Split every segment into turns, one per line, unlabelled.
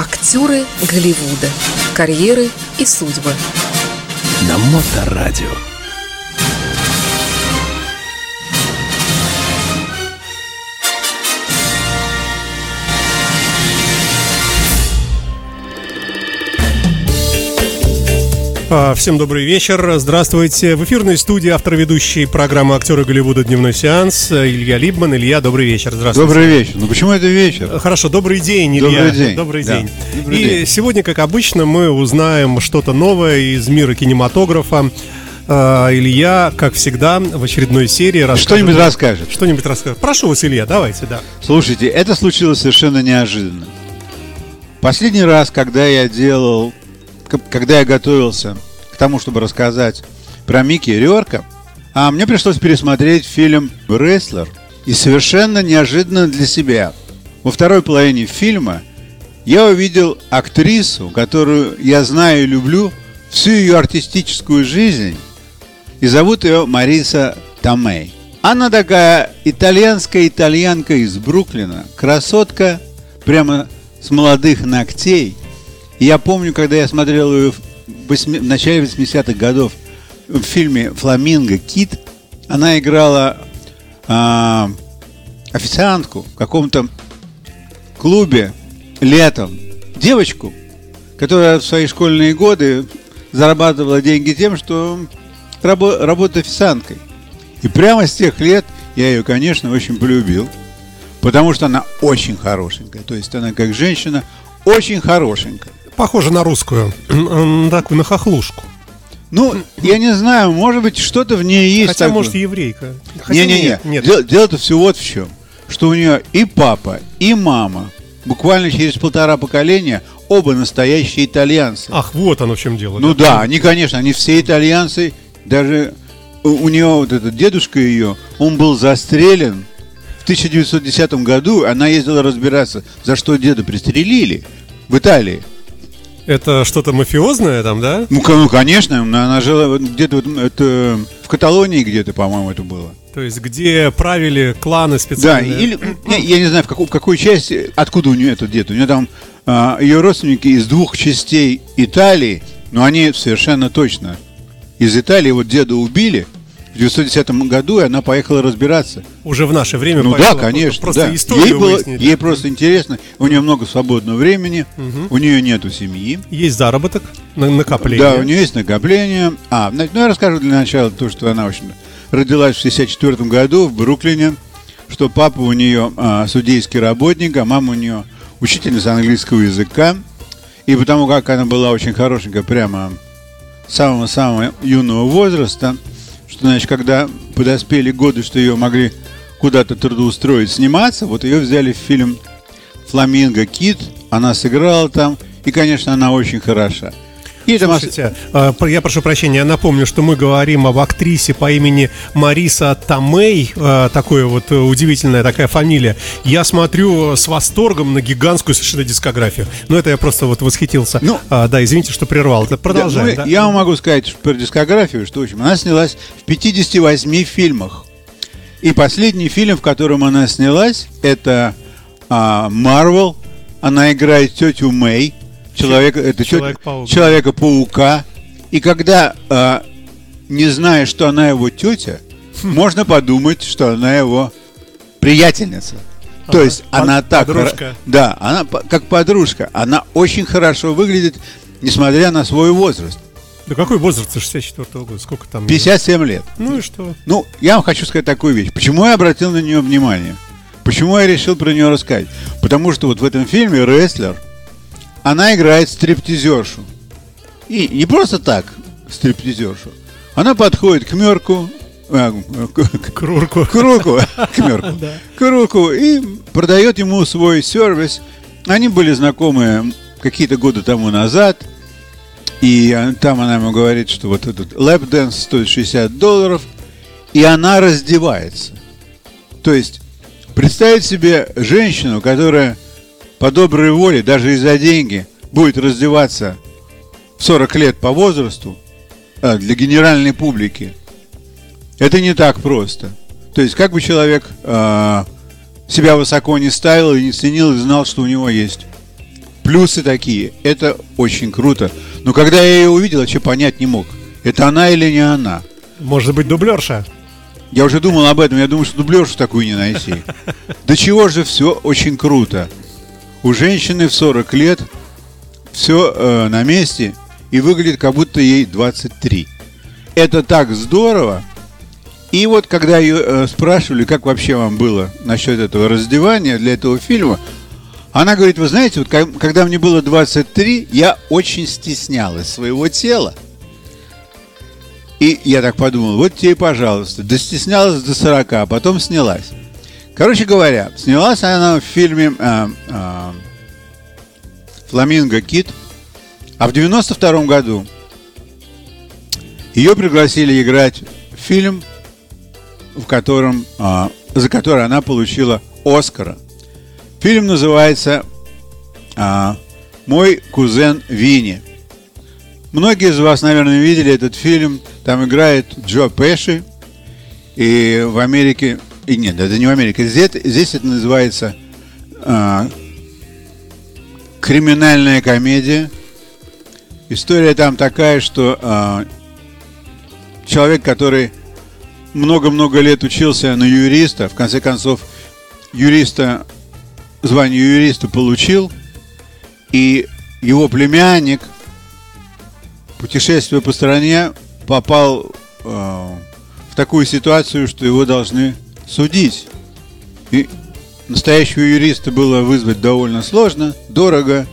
Актеры Голливуда. Карьеры и судьбы.
На Моторадио.
Всем добрый вечер. Здравствуйте. В эфирной студии автор ведущей программы «Актеры Голливуда. Дневной сеанс» Илья Либман. Илья, добрый вечер. Здравствуйте.
Добрый вечер. Ну почему это вечер?
Хорошо, добрый день, Илья.
Добрый день.
Добрый
Да.
день.
Добрый
И
день.
сегодня, как обычно, мы узнаем что-то новое из мира кинематографа. А, Илья, как всегда, в очередной серии расскажет...
Что-нибудь расскажет.
Что-нибудь расскажет. Прошу вас, Илья, давайте, да.
Слушайте, это случилось совершенно неожиданно. Последний раз, когда я делал, когда я готовился тому, чтобы рассказать про Микки Рёрка, а мне пришлось пересмотреть фильм «Рестлер». И совершенно неожиданно для себя. Во второй половине фильма я увидел актрису, которую я знаю и люблю всю ее артистическую жизнь, и зовут ее Мариса Томей. Она такая итальянская итальянка из Бруклина, красотка, прямо с молодых ногтей. И я помню, когда я смотрел ее в, начале 80-х годов в фильме «Фламинго. Кит», она играла а, официантку в каком-то клубе летом. Девочку, которая в свои школьные годы зарабатывала деньги тем, что рабо- работает официанткой. И прямо с тех лет я ее, конечно, очень полюбил, потому что она очень хорошенькая. То есть она как женщина очень хорошенькая.
Похоже на русскую. Такую, на хохлушку.
Ну, я не знаю, может быть, что-то в ней есть.
Хотя,
такое.
может, еврейка.
Не-не-не.
нет, нет.
Дело- Дело-то все вот в чем. Что у нее и папа, и мама, буквально через полтора поколения, оба настоящие итальянцы.
Ах, вот оно в чем дело.
Ну да, они, конечно, они все итальянцы. Даже у, у нее вот этот дедушка ее, он был застрелен в 1910 году. Она ездила разбираться, за что деда пристрелили в Италии.
Это что-то мафиозное там, да?
Ну, ну, конечно, она, жила где-то вот, это, в Каталонии где-то, по-моему, это было.
То есть, где правили кланы
Да,
специальные.
или я, я не знаю, в, какой, в какой части, откуда у нее этот дед. У нее там а, ее родственники из двух частей Италии, но они совершенно точно из Италии. Вот деда убили в 1910 году, и она поехала разбираться.
Уже в наше время
Ну да, конечно.
Просто
да.
историю
ей, было,
выяснить.
ей просто интересно. У нее много свободного времени, у нее нету семьи.
Есть заработок, на- накопление.
Да, у нее есть накопление. А, ну я расскажу для начала то, что она, общем, родилась в 64 году в Бруклине, что папа у нее а, судейский работник, а мама у нее учительница английского языка. И потому как она была очень хорошенькая прямо самого-самого юного возраста, что, значит, когда подоспели годы, что ее могли куда-то трудоустроить, сниматься, вот ее взяли в фильм «Фламинго Кит», она сыграла там, и, конечно, она очень хороша. Ос-
Слушайте, а, я прошу прощения, я напомню, что мы говорим об актрисе по имени Мариса Томей, а, такое вот э, удивительная такая фамилия. Я смотрю с восторгом на гигантскую совершенно дискографию. Но это я просто вот восхитился.
Ну,
А, да, извините, что прервал. Это
Да,
продолжаем.
ну,
да?
Я вам могу сказать про дискографию, что в общем, она снялась в 58 фильмах. И последний фильм, в котором она снялась, это а, Марвел. Она играет тетю Мэй, человека, это
Человек-паук.
Человека-паука. И когда, а, не зная, что она его тетя, можно подумать, что она его приятельница. То
Ага.
есть
Под-
она так...
подружка.
Да, она как подружка. Она очень хорошо выглядит, несмотря на свой возраст.
Да какой возраст 64 года? Сколько там?
57 лет.
Ну и что?
Ну, я вам хочу сказать такую вещь. Почему я обратил на нее внимание? Почему я решил про нее рассказать? Потому что вот в этом фильме «Рестлер» она играет стриптизершу. И не просто так стриптизершу. Она подходит к Мерку, а, к, к-
К Рурку.
к Руку, к Мерку, к Руку и продает ему свой сервис. Они были знакомы какие-то годы тому назад. И там она ему говорит, что вот этот lap dance стоит 60 долларов, и она раздевается. То есть представить себе женщину, которая по доброй воле, даже и за деньги, будет раздеваться в 40 лет по возрасту а, для генеральной публики. Это не так просто. То есть как бы человек а, себя высоко не ставил и не ценил и знал, что у него есть плюсы такие. Это очень круто. Но когда я ее увидел, вообще понять не мог. Это она или не она?
Может быть, дублерша?
Я уже думал об этом. Я думаю, что дублершу такую не найти. До чего же все очень круто. У женщины в 40 лет все э, на месте и выглядит, как будто ей 23. Это так здорово. И вот когда ее э, спрашивали, как вообще вам было насчет этого раздевания для этого фильма, она говорит, вы знаете, вот когда мне было 23, я очень стеснялась своего тела. И я так подумал, вот тебе, пожалуйста, достеснялась до 40, а потом снялась. Короче говоря, снялась она в фильме э, э, «Фламинго Кит», а в 92 году ее пригласили играть в фильм, в котором, э, за который она получила Оскара. Фильм называется э, «Мой кузен Винни». Многие из вас, наверное, видели этот фильм. Там играет Джо Пэши. И в Америке... И нет, это не в Америке. Здесь, здесь это называется а, криминальная комедия. История там такая, что а, человек, который много-много лет учился на юриста, в конце концов, юриста, звание юриста получил, и его племянник – путешествуя по стране, попал э, в такую ситуацию, что его должны судить. И настоящего юриста было вызвать довольно сложно, дорого.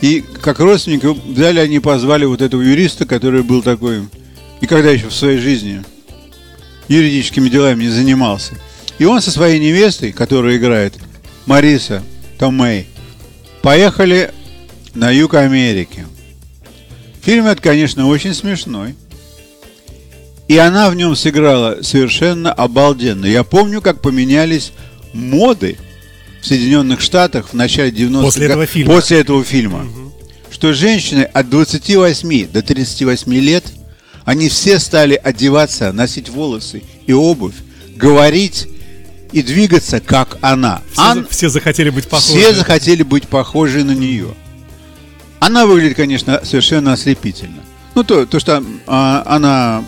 И как родственника взяли они позвали вот этого юриста, который был такой, никогда еще в своей жизни юридическими делами не занимался. И он со своей невестой, которая играет Мариса Томей, поехали на юг Америки – Фильм этот, конечно, очень смешной. И она в нем сыграла совершенно обалденно. Я помню, как поменялись моды в Соединенных Штатах в начале 90-х.
После этого фильма.
После этого фильма. Угу. Что женщины от 28 до 38 лет, они все стали одеваться, носить волосы и обувь, говорить и двигаться, как она.
Все, Ан... все захотели быть похожи.
Все захотели быть похожи на нее. Она выглядит, конечно, совершенно ослепительно. Ну, то, то что а, она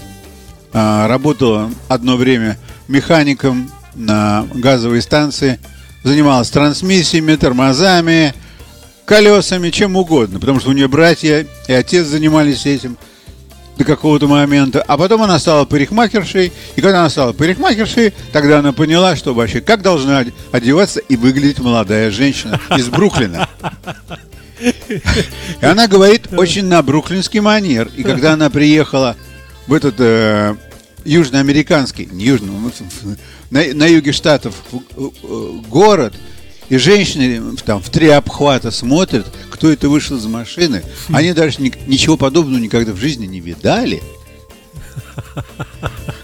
работала одно время механиком на газовой станции, занималась трансмиссиями, тормозами, колесами, чем угодно, потому что у нее братья и отец занимались этим до какого-то момента. А потом она стала парикмахершей, и когда она стала парикмахершей, тогда она поняла, что вообще как должна одеваться и выглядеть молодая женщина из Бруклина. И она говорит очень на бруклинский манер. И когда она приехала в этот э, южноамериканский, не южный, ну, на, на юге штатов э, город, и женщины там в три обхвата смотрят, кто это вышел из машины. Они даже ни, ничего подобного никогда в жизни не видали.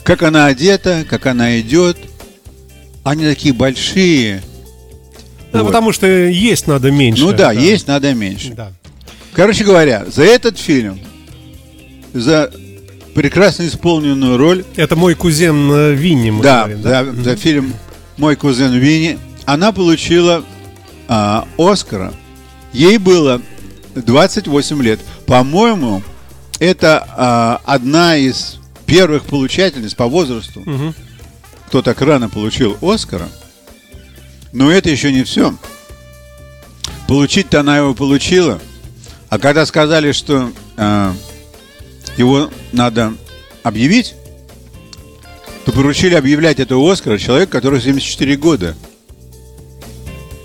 Как она одета, как она идет. Они такие большие,
да, вот. потому что есть надо меньше.
Ну да, да. есть надо меньше. Да. Короче говоря, за этот фильм, за прекрасно исполненную роль.
Это мой кузен э, Винни,
мы да, говорим, да? Да, за фильм Мой кузен Винни. Она получила а, Оскара. Ей было 28 лет. По-моему, это а, одна из первых получательниц по возрасту, угу. кто так рано получил Оскара. Но это еще не все. Получить-то она его получила. А когда сказали, что э, его надо объявить, то поручили объявлять этого Оскара человек, который 74 года.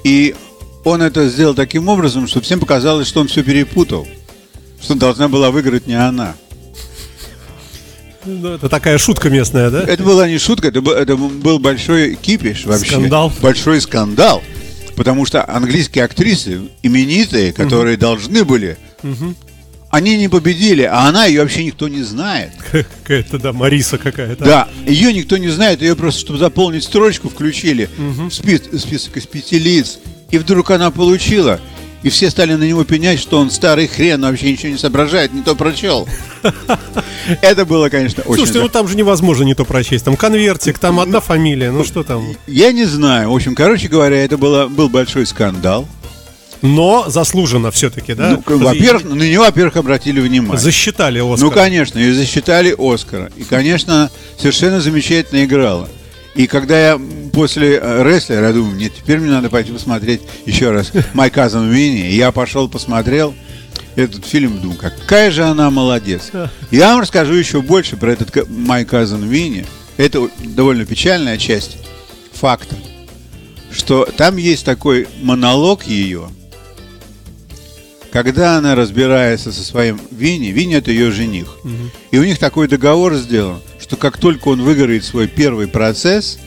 И он это сделал таким образом, что всем показалось, что он все перепутал. Что должна была выиграть не она.
Ну, это такая шутка местная, да?
Это была не шутка, это был, это был большой кипиш вообще.
Скандал.
Большой скандал. Потому что английские актрисы, именитые, которые угу. должны были, угу. Они не победили, а она ее вообще никто не знает.
Какая-то, да, Мариса какая-то.
Да, ее никто не знает, ее просто, чтобы заполнить строчку, включили угу. в список, список из пяти лиц. И вдруг она получила. И все стали на него пенять, что он старый хрен, вообще ничего не соображает, не то прочел. Это было, конечно, очень...
Слушайте, ну там же невозможно не то прочесть. Там конвертик, там одна фамилия, ну что там?
Я не знаю. В общем, короче говоря, это было, был большой скандал.
Но заслуженно все-таки, да?
Ну, во-первых, на нее, во-первых, обратили внимание.
Засчитали Оскар.
Ну, конечно, и засчитали Оскара. И, конечно, совершенно замечательно играла. И когда я после э, рестлера, я думаю, нет, теперь мне надо пойти посмотреть еще раз «My Cousin Winnie». И я пошел, посмотрел этот фильм, думаю, какая же она молодец. Я вам расскажу еще больше про этот «My Cousin Winnie». Это довольно печальная часть факта, что там есть такой монолог ее, когда она разбирается со своим Винни, Винни это ее жених, и у них такой договор сделан, что как только он выиграет свой первый процесс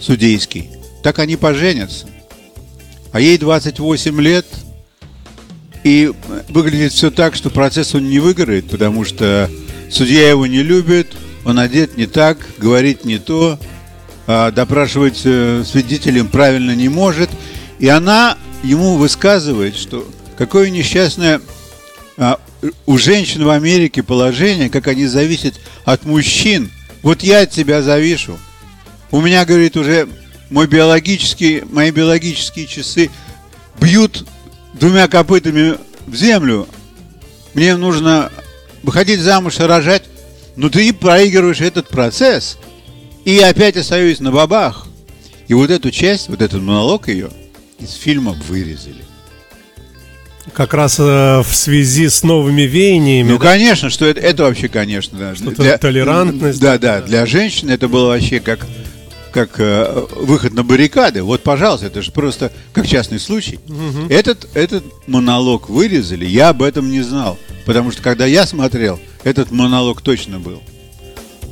судейский, так они поженятся. А ей 28 лет, и выглядит все так, что процесс он не выиграет, потому что судья его не любит, он одет не так, говорит не то, а, допрашивать э, свидетелем правильно не может. И она ему высказывает, что какое несчастное а, у женщин в Америке положение, как они зависят от мужчин. Вот я от тебя завишу. У меня, говорит, уже мой биологический, мои биологические часы бьют двумя копытами в землю. Мне нужно выходить замуж и рожать. Но ты проигрываешь этот процесс. И опять остаюсь на бабах. И вот эту часть, вот этот монолог ее из фильма вырезали.
Как раз э, в связи с новыми веяниями.
Ну,
да?
конечно, что это, это вообще, конечно, да.
Что-то толерантность.
Да, да, для женщин это было вообще как, как э, выход на баррикады. Вот, пожалуйста, это же просто как частный случай. Этот, этот монолог вырезали, я об этом не знал. Потому что когда я смотрел, этот монолог точно был.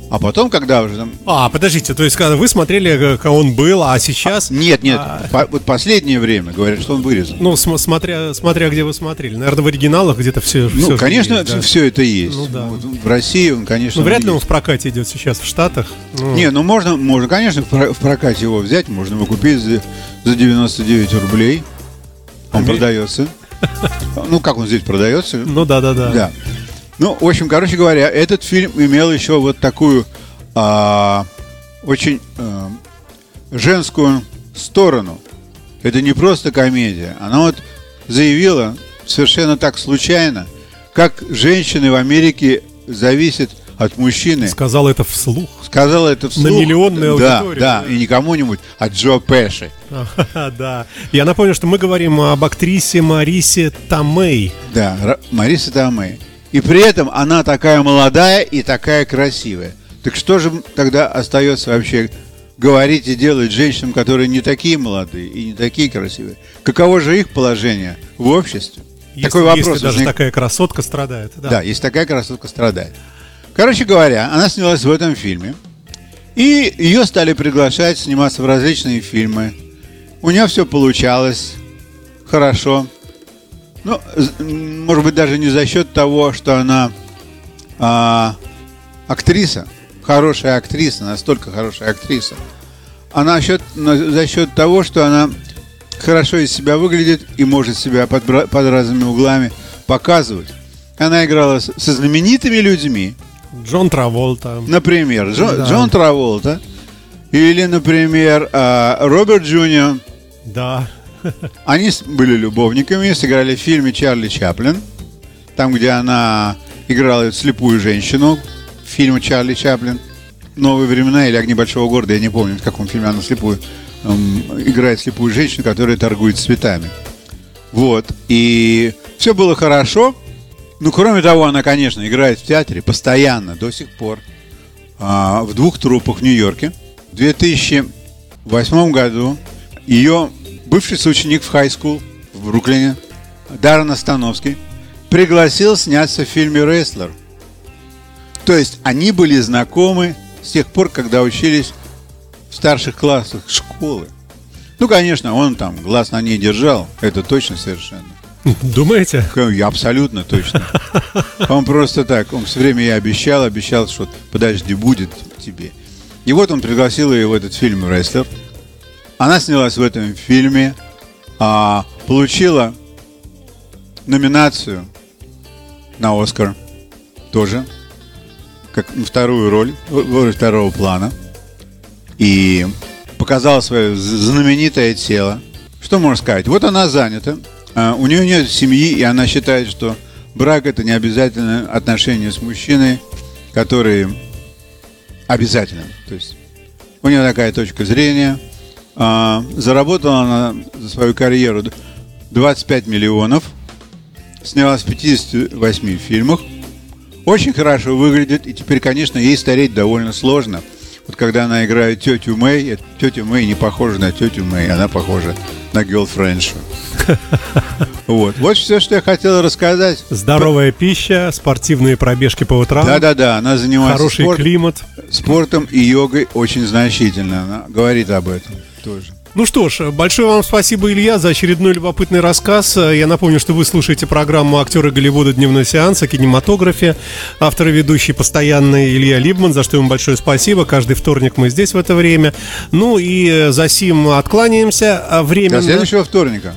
А потом, когда уже там...
А, подождите, то есть когда вы смотрели, э, как он был, а сейчас...
Нет, нет,
А.
по- вот последнее время говорят, что он вырезан.
Ну, см- смотря, смотря где вы смотрели. Наверное, в оригиналах где-то все.
Ну, конечно, все это есть.
Ну, да.
Вот в России он, конечно,
Ну, вряд ли он
есть.
в прокате идет сейчас в Штатах. Ну,
Не, ну можно, можно, конечно, в про- в прокате его взять, можно его купить за, за 99 рублей. Он
Ами-
продается. Ну, как он здесь продается?
Ну да, да, да.
Да. Ну, в общем, короче говоря, этот фильм имел еще вот такую а, очень а, женскую сторону. Это не просто комедия. Она вот заявила совершенно так случайно, как женщины в Америке зависят от мужчины.
Сказал это вслух.
Сказала это вслух.
На миллионную
да,
аудиторию.
Да, и не кому-нибудь, а Джо Пэши.
Да. Я напомню, что мы говорим об актрисе Марисе Тамей.
Да, Мариса Тамей. И при этом она такая молодая и такая красивая. Так что же тогда остается вообще говорить и делать женщинам, которые не такие молодые и не такие красивые? Каково же их положение в обществе?
Если,
Такой вопрос.
если даже
возник-
такая красотка страдает. Да.
Да, если такая красотка страдает. Короче говоря, она снялась в этом фильме. И ее стали приглашать сниматься в различные фильмы. У нее все получалось хорошо. Ну, может быть, даже не за счет того, что она а, актриса, хорошая актриса, настолько хорошая актриса. А на счет, на- за счет того, что она хорошо из себя выглядит и может себя под, под разными углами показывать. Она играла с- со знаменитыми людьми,
Джон Траволта.
например, Джо-
Да.
Джон Траволта, или, например, а, Роберт Джуниор.
Да.
Они были любовниками, сыграли в фильме Чарли Чаплин, там, где она играла слепую женщину в фильме Чарли Чаплин. Новые времена или огни большого города, я не помню, в каком фильме она слепую эм, играет слепую женщину, которая торгует цветами. Вот. И все было хорошо. Ну, кроме того, она, конечно, играет в театре постоянно, до сих пор. а, в двух трупах в Нью-Йорке. В 2008 году ее бывший соученик в хай-скул в Бруклине, Даррен Остановский, пригласил сняться в фильме «Рестлер». То есть они были знакомы с тех пор, когда учились в старших классах школы. Ну, конечно, он там глаз на ней держал, это точно совершенно.
Думаете?
Я абсолютно точно. Он просто так, он все время ей обещал, обещал, что подожди, будет тебе. И вот он пригласил ее в этот фильм «Рестлер». Она снялась в этом фильме, а, получила номинацию на Оскар тоже, как вторую роль, роль второго плана. И показала свое знаменитое тело. что можно сказать? Вот она занята, а, у нее нет семьи, и она считает, что брак это не обязательно отношения с мужчиной, которые обязательно. То есть у нее такая точка зрения. А, заработала она за свою карьеру 25 миллионов, снялась в 58 фильмах, очень хорошо выглядит, и теперь, конечно, ей стареть довольно сложно. Вот когда она играет тетю Мэй, тетя Мэй не похожа на тетю Мэй, она похожа на гелфрендшу. Вот. Вот все, что я хотел рассказать.
Здоровая пища, спортивные пробежки по утрам.
Да-да-да, она занимается
Хороший
спорт-
климат.
спортом и йогой очень значительно. Она говорит об этом тоже.
Ну что ж, большое вам спасибо, Илья, за очередной любопытный рассказ. Я напомню, что вы слушаете программу «Актеры Голливуда. Дневной сеанс» о кинематографе. Автор и ведущий постоянный Илья Либман, за что ему большое спасибо. Каждый вторник мы здесь в это время. Ну и за сим откланяемся. А
До
Временно...
следующего вторника.